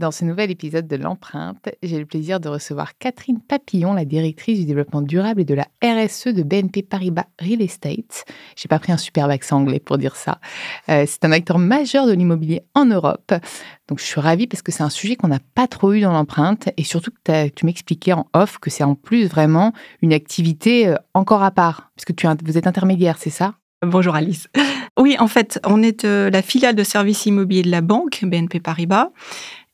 Dans ce nouvel épisode de l'empreinte, j'ai le plaisir de recevoir Catherine Papillon, la directrice du développement durable et de la RSE de BNP Paribas Real Estate. J'ai pas pris un superbe accent anglais pour dire ça. Euh, c'est un acteur majeur de l'immobilier en Europe. Donc je suis ravie parce que c'est un sujet qu'on n'a pas trop eu dans l'empreinte et surtout que tu m'expliquais en off que c'est en plus vraiment une activité euh, encore à part, puisque tu, vous êtes intermédiaire, c'est ça? Bonjour Alice. Oui, en fait, on est euh, la filiale de services immobiliers de la banque BNP Paribas.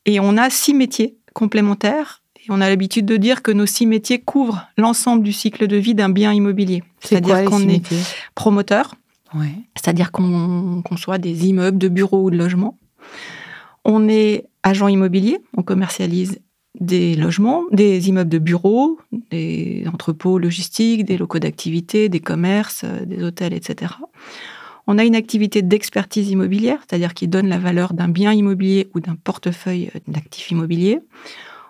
Et on a six métiers complémentaires. Et on a l'habitude de dire que nos six métiers couvrent l'ensemble du cycle de vie d'un bien immobilier. C'est-à-dire qu'on est promoteur, c'est-à-dire qu'on conçoit des immeubles de bureaux ou de logements. On est agent immobilier, on commercialise des logements, des immeubles de bureaux, des entrepôts logistiques, des locaux d'activité, des commerces, euh, des hôtels, etc. On a une activité d'expertise immobilière, c'est-à-dire qui donne la valeur d'un bien immobilier ou d'un portefeuille d'actifs immobiliers.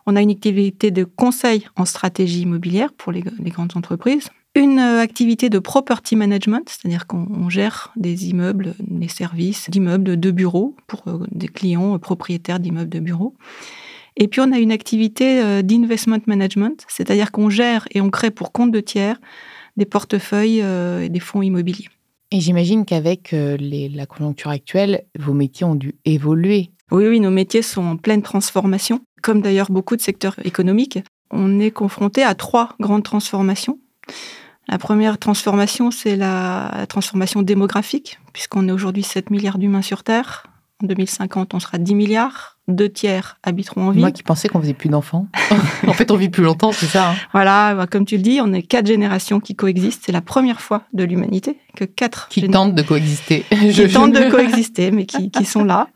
On a une activité de conseil en stratégie immobilière pour les, grandes entreprises. Une euh, activité de property management, c'est-à-dire qu'on gère des immeubles, des services d'immeubles de bureaux pour euh, des clients euh, propriétaires d'immeubles de bureaux. Et puis on a une activité d'investment management, c'est-à-dire qu'on gère et on crée pour compte de tiers des portefeuilles et des fonds immobiliers. Et j'imagine qu'avec euh, la conjoncture actuelle, vos métiers ont dû évoluer. Oui, oui, nos métiers sont en pleine transformation, comme d'ailleurs beaucoup de secteurs économiques. On est confronté à trois grandes transformations. La première transformation, c'est la transformation démographique, puisqu'on est aujourd'hui 7 milliards d'humains sur Terre. En 2050, on sera 10 milliards deux tiers habiteront en ville. Moi qui pensais qu'on faisait plus d'enfants. en fait, on vit plus longtemps, c'est ça. Hein. Voilà, bah, comme tu le dis, on est quatre générations qui coexistent. C'est la première fois de l'humanité que quatre qui tentent de coexister. qui tentent de coexister, mais qui, sont là.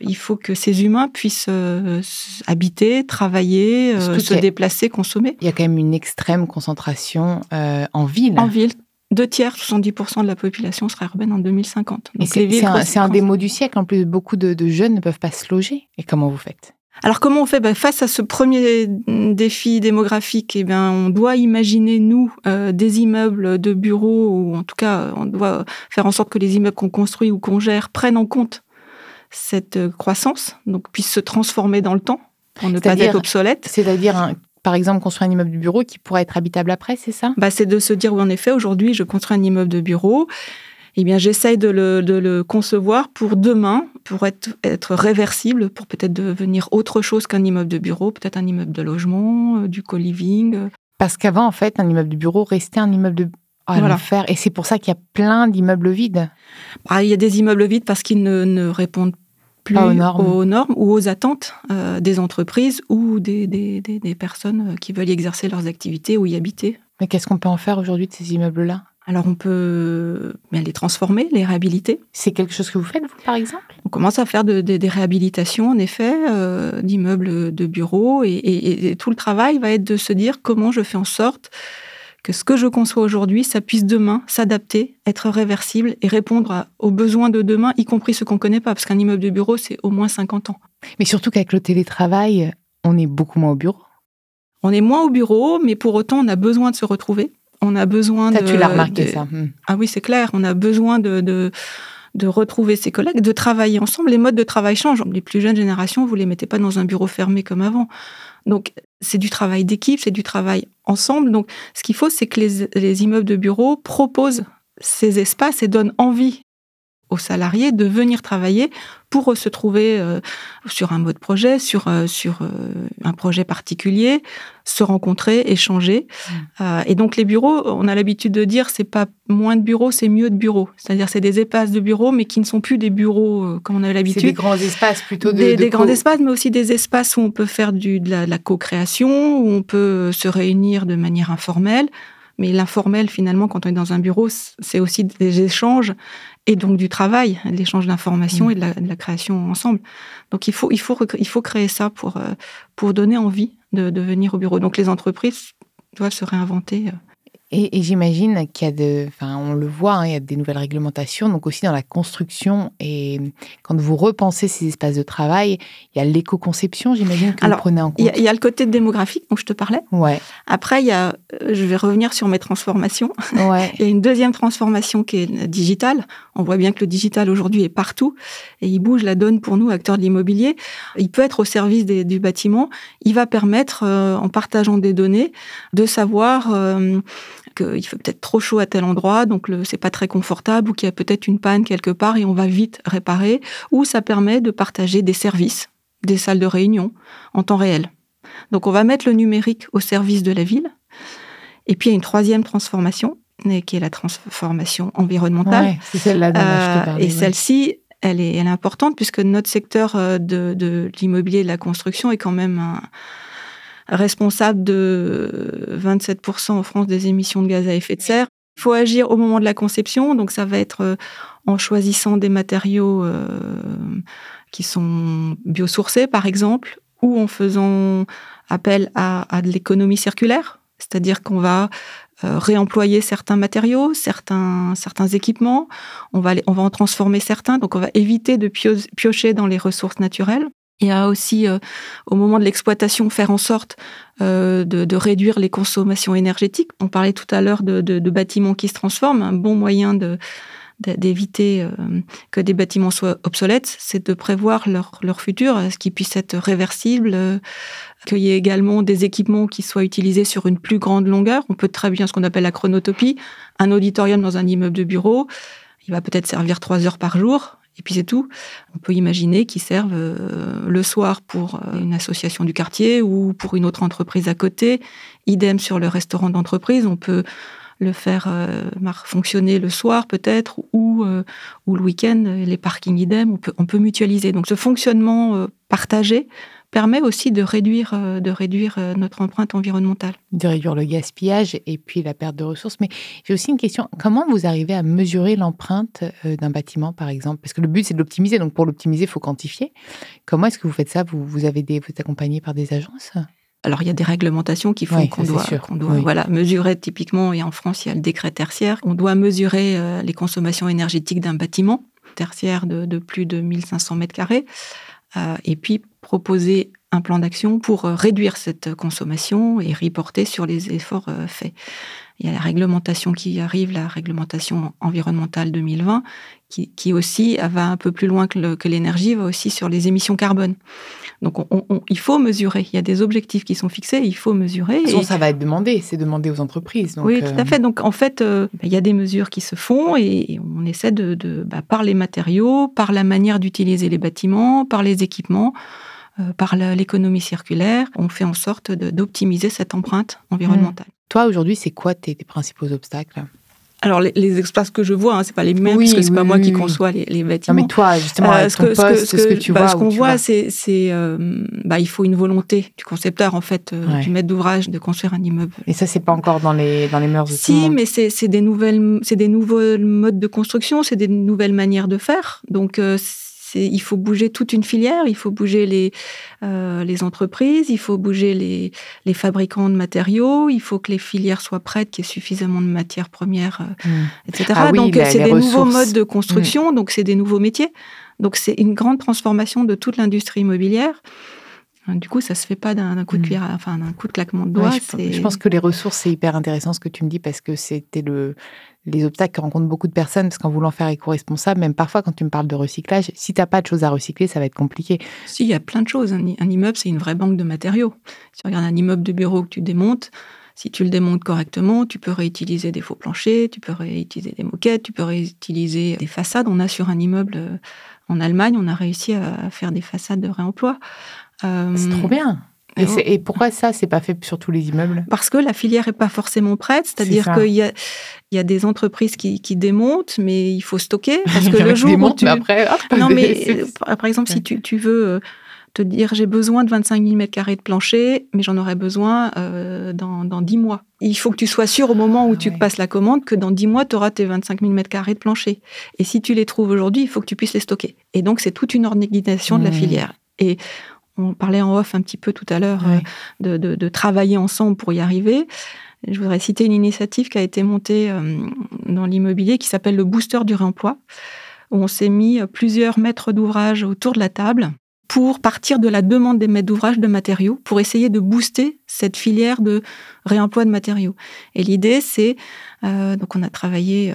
Il faut que ces humains puissent euh, habiter, travailler, euh, se déplacer, consommer. Il y a quand même une extrême concentration euh, en ville. En ville, deux tiers, 70% de la population sera urbaine en 2050. C'est un, des mots du siècle. En plus, beaucoup de, jeunes ne peuvent pas se loger. Et comment vous faites? Alors comment on fait? Ben, Face à ce premier défi démographique, eh bien, on doit imaginer, nous, euh, des immeubles de bureaux, ou en tout cas, on doit faire en sorte que les immeubles qu'on construit ou qu'on gère prennent en compte cette euh, croissance, donc puissent se transformer dans le temps pour ne pas être obsolètes. C'est-à-dire par exemple, construire un immeuble de bureau qui pourra être habitable après, c'est ça? Bah, C'est de se dire, oui, en effet, aujourd'hui, je construis un immeuble de bureau. Eh bien, j'essaye de le, concevoir pour demain, pour être, être réversible, pour peut-être devenir autre chose qu'un immeuble de bureau, peut-être un immeuble de logement, euh, du co-living. Parce qu'avant, en fait, un immeuble de bureau restait un immeuble de oh, voilà. Et c'est pour ça qu'il y a plein d'immeubles vides. Ah, il y a des immeubles vides parce qu'ils ne, ne répondent plus aux normes. ou aux attentes euh, des entreprises ou des, des, des, personnes euh, qui veulent y exercer leurs activités ou y habiter. Mais qu'est-ce qu'on peut en faire aujourd'hui de ces immeubles-là? Alors on peut les transformer, les réhabiliter. C'est quelque chose que vous faites, vous, par exemple? On commence à faire des réhabilitations, en effet, euh, d'immeubles de bureaux. et, tout le travail va être de se dire comment je fais en sorte que ce que je conçois aujourd'hui, ça puisse demain s'adapter, être réversible et répondre aux besoins de demain, y compris ceux qu'on ne connaît pas, parce qu'un immeuble de bureau, c'est au moins 50 ans. Mais surtout qu'avec le télétravail, on est beaucoup moins au bureau. On est moins au bureau, mais pour autant, on a besoin de se retrouver. On a besoin ça, de... tu l'as remarqué, ça? Ah oui, c'est clair. On a besoin de, de, de, retrouver ses collègues, de travailler ensemble. Les modes de travail changent. Les plus jeunes générations, vous les mettez pas dans un bureau fermé comme avant. Donc, c'est du travail d'équipe, c'est du travail ensemble. Donc, ce qu'il faut, c'est que les, immeubles de bureaux proposent ces espaces et donnent envie aux salariés de venir travailler pour se trouver euh, sur un mode projet, sur, euh, sur euh, un projet particulier, se rencontrer, échanger. Mmh. et donc les bureaux, on a l'habitude de dire c'est pas moins de bureaux, c'est mieux de bureaux. C'est-à-dire c'est des espaces de bureaux, mais qui ne sont plus des bureaux comme on avait l'habitude. C'est des grands espaces plutôt. De, des, des grands espaces, mais aussi des espaces où on peut faire du, de la, la co-création, où on peut se réunir de manière informelle. Mais l'informel, finalement, quand on est dans un bureau, c'est aussi des échanges et donc du travail, l'échange d'informations mm. et de la, création ensemble. Donc il faut, il faut, il faut créer ça pour, euh, pour donner envie de, de venir au bureau. Donc les entreprises doivent se réinventer euh, et, j'imagine qu'il y a de, enfin, on le voit, hein, il y a des nouvelles réglementations, donc aussi dans la construction et quand vous repensez ces espaces de travail, il y a l'éco-conception, j'imagine que vous prenez en compte. Il y, a le côté démographique dont je te parlais. Ouais. Après, il y a, euh, je vais revenir sur mes transformations. Ouais. il y a une deuxième transformation qui est digitale. On voit bien que le digital aujourd'hui est partout et il bouge la donne pour nous, acteurs de l'immobilier. Il peut être au service du bâtiment. Il va permettre, euh, en partageant des données, de savoir euh, qu'il fait peut-être trop chaud à tel endroit, donc le, c'est pas très confortable, ou qu'il y a peut-être une panne quelque part et on va vite réparer, ou ça permet de partager des services, des salles de réunion en temps réel. Donc on va mettre le numérique au service de la ville. Et puis il y a une troisième transformation, qui est la transformation environnementale. c'est celle-là parlais, Et celle-ci, elle est, elle est importante puisque notre secteur euh, de, de l'immobilier et de la construction est quand même un, responsable de 27% en France des émissions de gaz à effet de serre. Il faut agir au moment de la conception, donc ça va être euh, en choisissant des matériaux euh, qui sont biosourcés, par exemple, ou en faisant appel à, de l'économie circulaire, c'est-à-dire qu'on va euh, réemployer certains matériaux, certains, équipements, on va en transformer certains, donc on va éviter de piocher dans les ressources naturelles. Il y a aussi, euh, au moment de l'exploitation, faire en sorte euh, de, réduire les consommations énergétiques. On parlait tout à l'heure de, bâtiments qui se transforment. Un bon moyen d'éviter euh, que des bâtiments soient obsolètes, c'est de prévoir leur, leur futur, ce qui puisse être réversible, qu'il y ait également des équipements qui soient utilisés sur une plus grande longueur. On peut très bien ce qu'on appelle la chronotopie, un auditorium dans un immeuble de bureau, il va peut-être servir trois heures par jour et puis c'est tout. On peut imaginer qu'ils servent euh, le soir pour euh, une association du quartier ou pour une autre entreprise à côté. Idem sur le restaurant d'entreprise. On peut le faire euh, fonctionner le soir peut-être ou, ou le week-end, les parkings idem, on peut, on peut mutualiser. Donc ce fonctionnement partagé permet aussi de réduire, euh, de réduire euh, notre empreinte environnementale. De réduire le gaspillage et puis la perte de ressources. Mais j'ai aussi une question. Comment vous arrivez à mesurer l'empreinte euh, d'un bâtiment, par exemple? Parce que le but, c'est de l'optimiser. Donc, pour l'optimiser, il faut quantifier. Comment est-ce que vous faites ça? Vous, vous, avez des, vous êtes accompagné par des agences? Alors, il y a des réglementations qui font qu'on doit, doit voilà, mesurer typiquement, et en France, il y a le décret tertiaire, on doit mesurer les consommations énergétiques d'un bâtiment tertiaire de, de, plus de 1500 mètres carrés. Euh, et puis proposer un plan d'action pour euh, réduire cette consommation et reporter sur les efforts euh, faits. Il y a la réglementation qui arrive, la réglementation environnementale 2020, qui, qui aussi va un peu plus loin que l'énergie, va aussi sur les émissions carbone. Donc il faut mesurer. Il y a des objectifs qui sont fixés, il faut mesurer. Et... ça va être demandé, c'est demandé aux entreprises. oui, tout à fait. Donc en fait, bah, il y a des mesures qui se font et on essaie de, de bah, par les matériaux, par la manière d'utiliser les bâtiments, par les équipements, euh, par l'économie circulaire, on fait en sorte d'optimiser cette empreinte environnementale. Mmh. Toi, aujourd'hui, c'est quoi tes, principaux obstacles? Alors les, les, espaces que je vois, hein, c'est pas les mêmes parce que c'est pas moi qui conçois les, les, bâtiments. Non mais toi justement, euh, ce, que, poste, ce, que, tu bah, vois, ce qu'on voit, c'est euh, bah, il faut une volonté du concepteur en fait, euh, du maître d'ouvrage de construire un immeuble. Et ça c'est pas encore dans les dans les mœurs de si, tout le monde. mais c'est des nouvelles c'est des nouveaux modes de construction, c'est des nouvelles manières de faire. Donc euh, il faut bouger toute une filière, il faut bouger les, euh, les entreprises, il faut bouger les, les, fabricants de matériaux, il faut que les filières soient prêtes, qu'il y ait suffisamment de matières premières, euh, mmh. etc. Ah donc c'est des nouveaux modes de construction, mmh. donc c'est des nouveaux métiers. Donc c'est une grande transformation de toute l'industrie immobilière. Du coup, ça se fait pas d'un coup de mmh. enfin d'un coup de claquement de doigts. je, pense que les ressources, c'est hyper intéressant ce que tu me dis parce que c'était le les obstacles que rencontrent beaucoup de personnes, parce qu'en voulant faire éco-responsable, même parfois quand tu me parles de recyclage, si tu n'as pas de choses à recycler, ça va être compliqué. Si, il y a plein de choses. Un, immeuble, c'est une vraie banque de matériaux. Si tu regardes un immeuble de bureau que tu démontes, Si tu le démontes correctement, tu peux réutiliser des faux planchers, tu peux réutiliser des moquettes, tu peux réutiliser des façades. On a sur un immeuble euh, en Allemagne, on a réussi à faire des façades de réemploi. C'est trop bien. Et, pourquoi ça, c'est pas fait sur tous les immeubles? Parce que la filière est pas forcément prête, c'est-à-dire qu'il y a, il y a des entreprises qui, démontent, mais il faut stocker parce que le jour où tu après, non mais par exemple si tu, tu veux euh, te dire j'ai besoin de 25 000 m2 de plancher, mais j'en aurai besoin euh, dans, dans 10 mois. Il faut que tu sois sûr au moment où ah tu passes la commande que dans 10 mois, tu auras tes 25 000 m2 de plancher. Et si tu les trouves aujourd'hui, il faut que tu puisses les stocker. Et donc, c'est toute une organisation de la mmh. filière. Et on parlait en off un petit peu tout à l'heure euh, de, travailler ensemble pour y arriver. Je voudrais citer une initiative qui a été montée euh, dans l'immobilier qui s'appelle le booster du réemploi, où on s'est mis plusieurs maîtres d'ouvrage autour de la table pour partir de la demande des maîtres d'ouvrage de matériaux, pour essayer de booster cette filière de réemploi de matériaux. Et l'idée, c'est, euh, donc on a travaillé euh,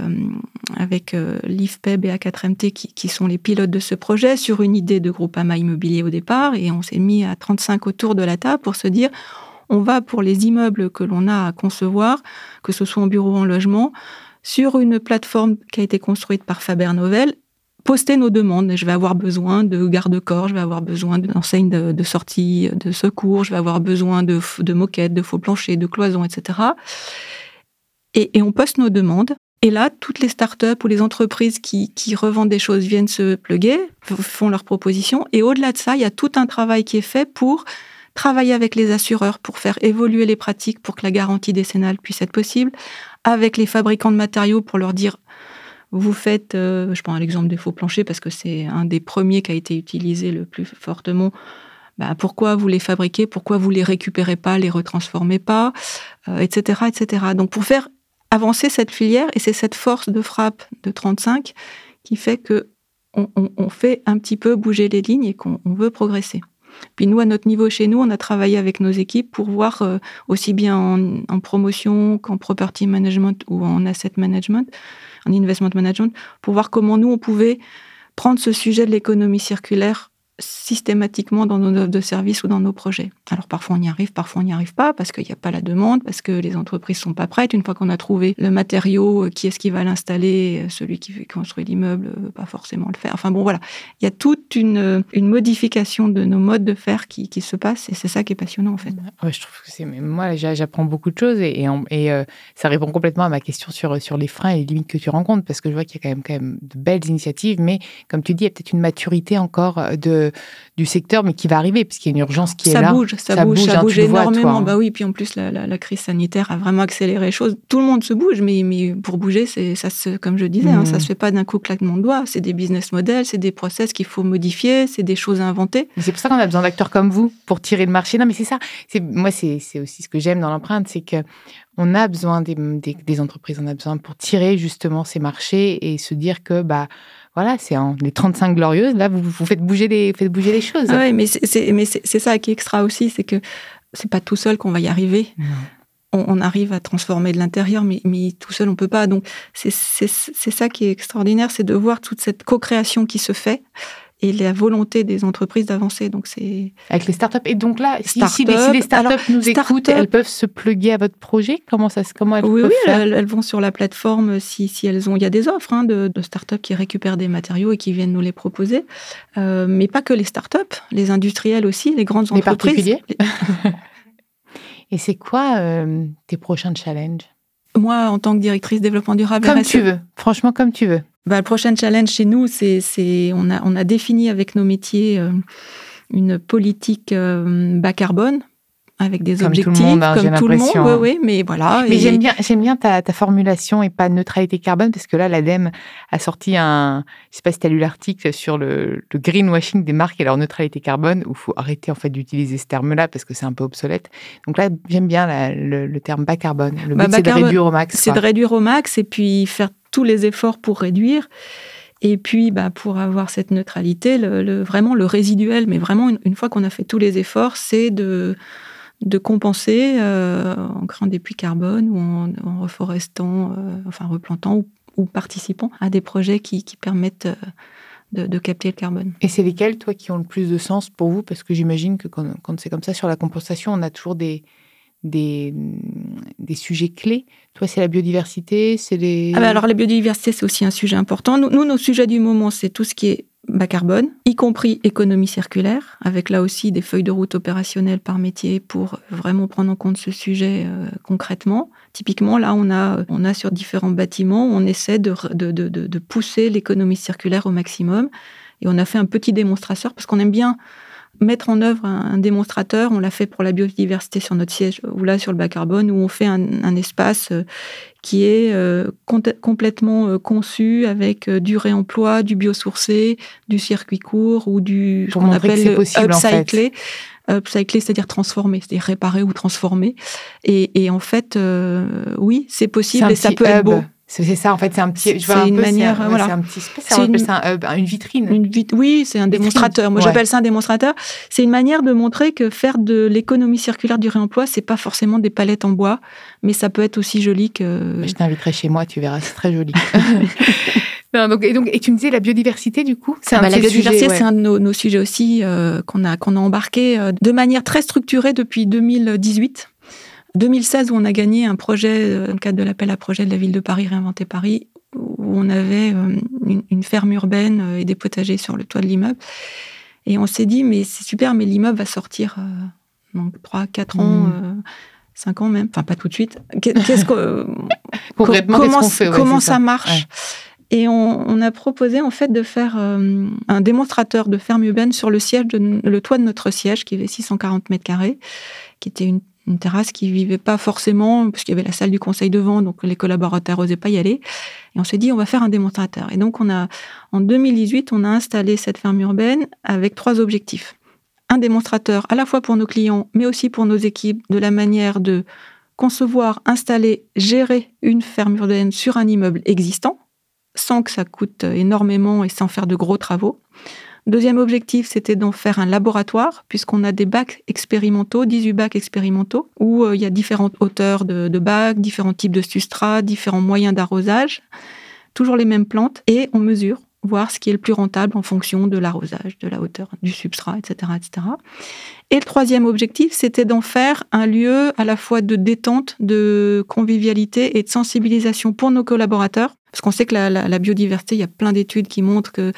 avec euh, l'IFPEB et A4MT qui, qui, sont les pilotes de ce projet sur une idée de groupe AMA immobilier au départ, et on s'est mis à 35 autour de la table pour se dire, on va pour les immeubles que l'on a à concevoir, que ce soit en bureau ou en logement, sur une plateforme qui a été construite par Faber Novel poster nos demandes. Je vais avoir besoin de garde-corps, je vais avoir besoin d'enseignes de, sortie, de secours, je vais avoir besoin de, moquettes, de faux planchers, de cloisons, etc. Et, on poste nos demandes. Et là, toutes les startups ou les entreprises qui, revendent des choses viennent se pluguer, font leurs propositions. Et au-delà de ça, il y a tout un travail qui est fait pour travailler avec les assureurs, pour faire évoluer les pratiques, pour que la garantie décennale puisse être possible, avec les fabricants de matériaux pour leur dire vous faites, euh, je prends l'exemple des faux planchers parce que c'est un des premiers qui a été utilisé le plus fortement. Bah, pourquoi vous les fabriquez? Pourquoi vous les récupérez pas, les retransformez pas, etc., euh, etc. Donc pour faire avancer cette filière, et c'est cette force de frappe de 35 qui fait que on, fait un petit peu bouger les lignes et qu'on veut progresser. Puis nous, à notre niveau chez nous, on a travaillé avec nos équipes pour voir euh, aussi bien en, en promotion qu'en property management ou en asset management, en investment management, pour voir comment nous, on pouvait prendre ce sujet de l'économie circulaire systématiquement dans nos offres de services ou dans nos projets. Alors parfois on y arrive, parfois on n'y arrive pas parce qu'il n'y a pas la demande, parce que les entreprises sont pas prêtes. Une fois qu'on a trouvé le matériau, euh, qui est-ce qui va l'installer, euh, celui qui veut construire l'immeuble, euh, pas forcément le faire. Enfin bon voilà, il y a toute une, modification de nos modes de faire qui, se passe et c'est ça qui est passionnant en fait. Je trouve que c'est moi j'apprends beaucoup de choses et, et, ça répond complètement à ma question sur sur les freins et les limites que tu rencontres parce que je vois qu'il y a quand même quand même de belles initiatives, mais comme tu dis, il y a peut-être une maturité encore de du secteur, mais qui va arriver, puisqu'il y a une urgence qui est là. ça bouge, ça bouge, ça bouge hein, énormément. Hein. Bah oui, puis en plus, la, crise sanitaire a vraiment accéléré les choses. Tout le monde se bouge, mais, mais pour bouger, c'est ça se, comme je disais, hein, ça hmm. se fait pas d'un coup claquement de doigts. C'est des business models, c'est des process qu'il faut modifier, c'est des choses à inventer. C'est pour ça qu'on a besoin d'acteurs comme vous pour tirer le marché. Non, mais c'est ça. Moi, c'est aussi ce que j'aime dans l'empreinte, c'est que on a besoin des, des, entreprises, on a besoin pour tirer justement ces marchés et se dire que bah voilà, c'est les 35 glorieuses. Là, vous, vous faites bouger les, faites bouger les choses. Ah oui, mais c'est ça qui est extra aussi, c'est que c'est pas tout seul qu'on va y arriver. On, arrive à transformer de l'intérieur, mais, mais, tout seul on peut pas. Donc c'est ça qui est extraordinaire, c'est de voir toute cette co-création qui se fait et la volonté des entreprises d'avancer. Donc c'est avec les startups. Et donc là, si, les, startups nous écoutent, elles peuvent se pluguer à votre projet? Comment ça, comment elles oui, peuvent oui, faire? elles, vont sur la plateforme si, si elles ont. Il y a des offres hein, de, de, startups qui récupèrent des matériaux et qui viennent nous les proposer. Euh, mais pas que les startups, les industriels aussi, les grandes entreprises. Les particuliers. et c'est quoi euh, tes prochains challenges? Moi, en tant que directrice développement durable, comme tu veux. Franchement, comme tu veux. Bah, le prochain challenge chez nous, c'est, on, a, on a défini avec nos métiers euh, une politique euh, bas carbone avec des objectifs hein, comme tout le monde. Oui, oui, mais voilà. Mais j'aime bien, j'aime bien ta, ta, formulation et pas neutralité carbone parce que là, l'ADEME a sorti un, je sais pas si tu as lu l'article sur le, le, greenwashing des marques et leur neutralité carbone où il faut arrêter en fait d'utiliser ce terme-là parce que c'est un peu obsolète. Donc là, j'aime bien le, terme bas carbone. Le bah, but, c'est de réduire au max. C'est de réduire au max et puis faire tous les efforts pour réduire. Et puis, bah, pour avoir cette neutralité, le, vraiment le résiduel, mais vraiment une, fois qu'on a fait tous les efforts, c'est de, compenser euh, en créant des puits carbone ou en, reforestant, euh, enfin replantant ou, participant à des projets qui, permettent euh, de, capter le carbone. Et c'est lesquels, toi, qui ont le plus de sens pour vous? Parce que j'imagine que quand c'est comme ça sur la compensation, on a toujours des, des, des sujets clés. Toi, c'est la biodiversité, c'est les... Ah bah alors, la biodiversité, c'est aussi un sujet important. Nous, nos sujets du moment, c'est tout ce qui est bas carbone, y compris économie circulaire, avec là aussi des feuilles de route opérationnelles par métier pour vraiment prendre en compte ce sujet euh, concrètement. Typiquement, là, on a, on a sur différents bâtiments, on essaie de, de, de pousser l'économie circulaire au maximum. Et on a fait un petit démonstrateur parce qu'on aime bien mettre en œuvre un, démonstrateur. On l'a fait pour la biodiversité sur notre siège ou là sur le bas carbone où on fait un, espace euh, qui est euh, complètement euh, conçu avec du réemploi, du biosourcé, du circuit court ou du ce qu'on appelle le upcyclé. Upcyclé, c'est-à-dire transformer, c'est-à-dire réparer ou transformer. Et, en fait, oui, c'est possible et ça peut être beau. C'est ça, en fait, c'est un petit. C'est une manière, voilà. C'est un petit C'est une, ça un une vitrine. Une oui, c'est un démonstrateur. Moi, j'appelle ça un démonstrateur. C'est une manière de montrer que faire de l'économie circulaire du réemploi, c'est pas forcément des palettes en bois, mais ça peut être aussi joli que. Je t'inviterai chez moi, tu verras, c'est très joli. non, donc, et, donc, et tu me disais la biodiversité, du coup c'est ah bah, La biodiversité, c'est un de nos, nos, sujets aussi euh, qu'on a, qu'on a embarqué euh, de manière très structurée depuis 2018. 2016 où on a gagné un projet, euh, dans le cadre de l'appel à projet de la ville de Paris, Réinventer Paris, où on avait euh, une, ferme urbaine euh, et des potagers sur le toit de l'immeuble. Et on s'est dit, mais c'est super, mais l'immeuble va sortir donc 3, 4 ans, 5 mmh. ans même, enfin pas tout de suite. Qu'est-ce que, comment, fait, comment ça, marche Et on, a proposé en fait de faire un démonstrateur de ferme urbaine sur le siège, de, le toit de notre siège qui avait 640 mètres carrés, qui était une une terrasse qui vivait pas forcément, parce qu'il y avait la salle du conseil devant, donc les collaborateurs n'osaient pas y aller. Et on s'est dit, on va faire un démonstrateur. Et donc, on a, en 2018, on a installé cette ferme urbaine avec trois objectifs. Un démonstrateur à la fois pour nos clients, mais aussi pour nos équipes, de la manière de concevoir, installer, gérer une ferme urbaine sur un immeuble existant, sans que ça coûte énormément et sans faire de gros travaux. Deuxième objectif, c'était d'en faire un laboratoire, puisqu'on a des bacs expérimentaux, 18 bacs expérimentaux, où euh, il y a différentes hauteurs de, bacs, différents types de substrats, différents moyens d'arrosage, toujours les mêmes plantes, et on mesure voir ce qui est le plus rentable en fonction de l'arrosage, de la hauteur du substrat, etc., etc. Et le troisième objectif, c'était d'en faire un lieu à la fois de détente, de convivialité et de sensibilisation pour nos collaborateurs. Parce qu'on sait que la, biodiversité, il y a plein d'études qui montrent que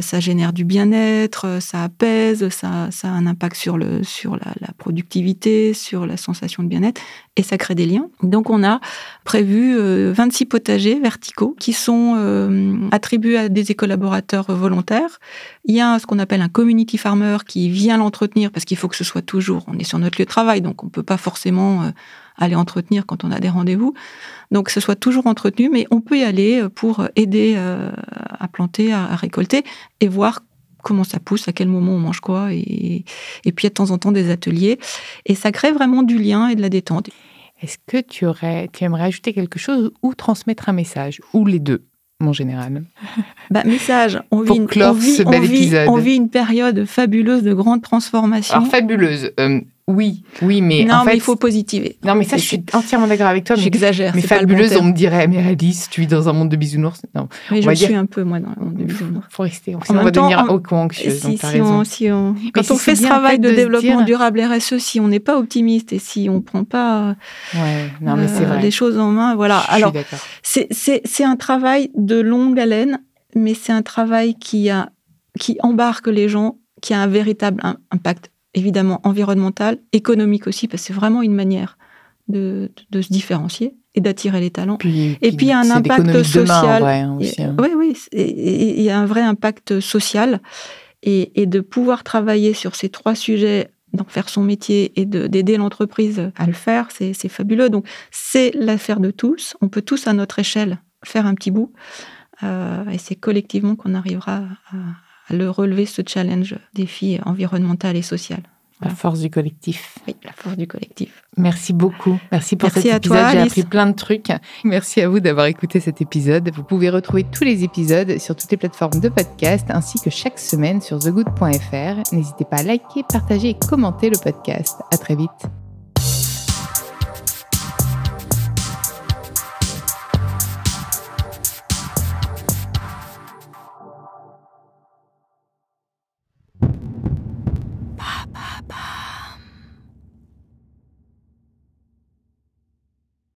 ça génère du bien-être, euh, ça apaise, ça, a un impact sur, la, la productivité, sur la sensation de bien-être, et ça crée des liens. Donc on a prévu 26 euh, potagers verticaux qui sont attribués à des collaborateurs volontaires. Il y a ce qu'on appelle un community farmer qui vient l'entretenir parce qu'il faut que ce soit toujours, on est sur notre lieu de travail, donc on peut pas forcément aller entretenir quand on a des rendez-vous. Donc que ce soit toujours entretenu, mais on peut y aller pour aider à planter, à, récolter et voir comment ça pousse, à quel moment on mange quoi, et, et puis de temps en temps des ateliers. Et ça crée vraiment du lien et de la détente. Est-ce que tu, aurais, tu aimerais ajouter quelque chose ou transmettre un message, ou les deux mon général bah, Message, on vit, une, on, vit, on, vit, une période fabuleuse de grande transformation. Alors, fabuleuse, euh, oui, oui, mais non, en mais il faut positiver. Non, mais ça, je suis entièrement d'accord avec toi. J'exagère. Mais fabuleuse, on me dirait, mais Alice, tu vis dans un monde de bisounours. Non, mais je suis un peu moi dans le monde de bisounours. Faut rester. On, va devenir on... anxieuse. Si, si, on, si on... quand on fait ce travail de, développement durable RSE, si on n'est pas optimiste et si on prend pas ouais, non, mais euh, vrai. les choses en main, voilà. Je Alors, c'est un travail de longue haleine, mais c'est un travail qui a qui embarque les gens, qui a un véritable impact évidemment environnemental, économique aussi, parce que c'est vraiment une manière de, de, se différencier et d'attirer les talents. et puis il y a un impact social. Hein, hein. Oui, oui, il y a un vrai impact social. Et, et, de pouvoir travailler sur ces trois sujets, donc faire son métier et d'aider l'entreprise à le faire, c'est fabuleux. Donc c'est l'affaire de tous. On peut tous à notre échelle faire un petit bout. Euh, et c'est collectivement qu'on arrivera à, le relever ce challenge, défi environnemental et social. La force du collectif. Oui, la force du collectif. Merci beaucoup. Merci pour cet épisode. J'ai appris plein de trucs. Merci à vous d'avoir écouté cet épisode. Vous pouvez retrouver tous les épisodes sur toutes les plateformes de podcast ainsi que chaque semaine sur thegood.fr. N'hésitez pas à liker, partager et commenter le podcast. À très vite.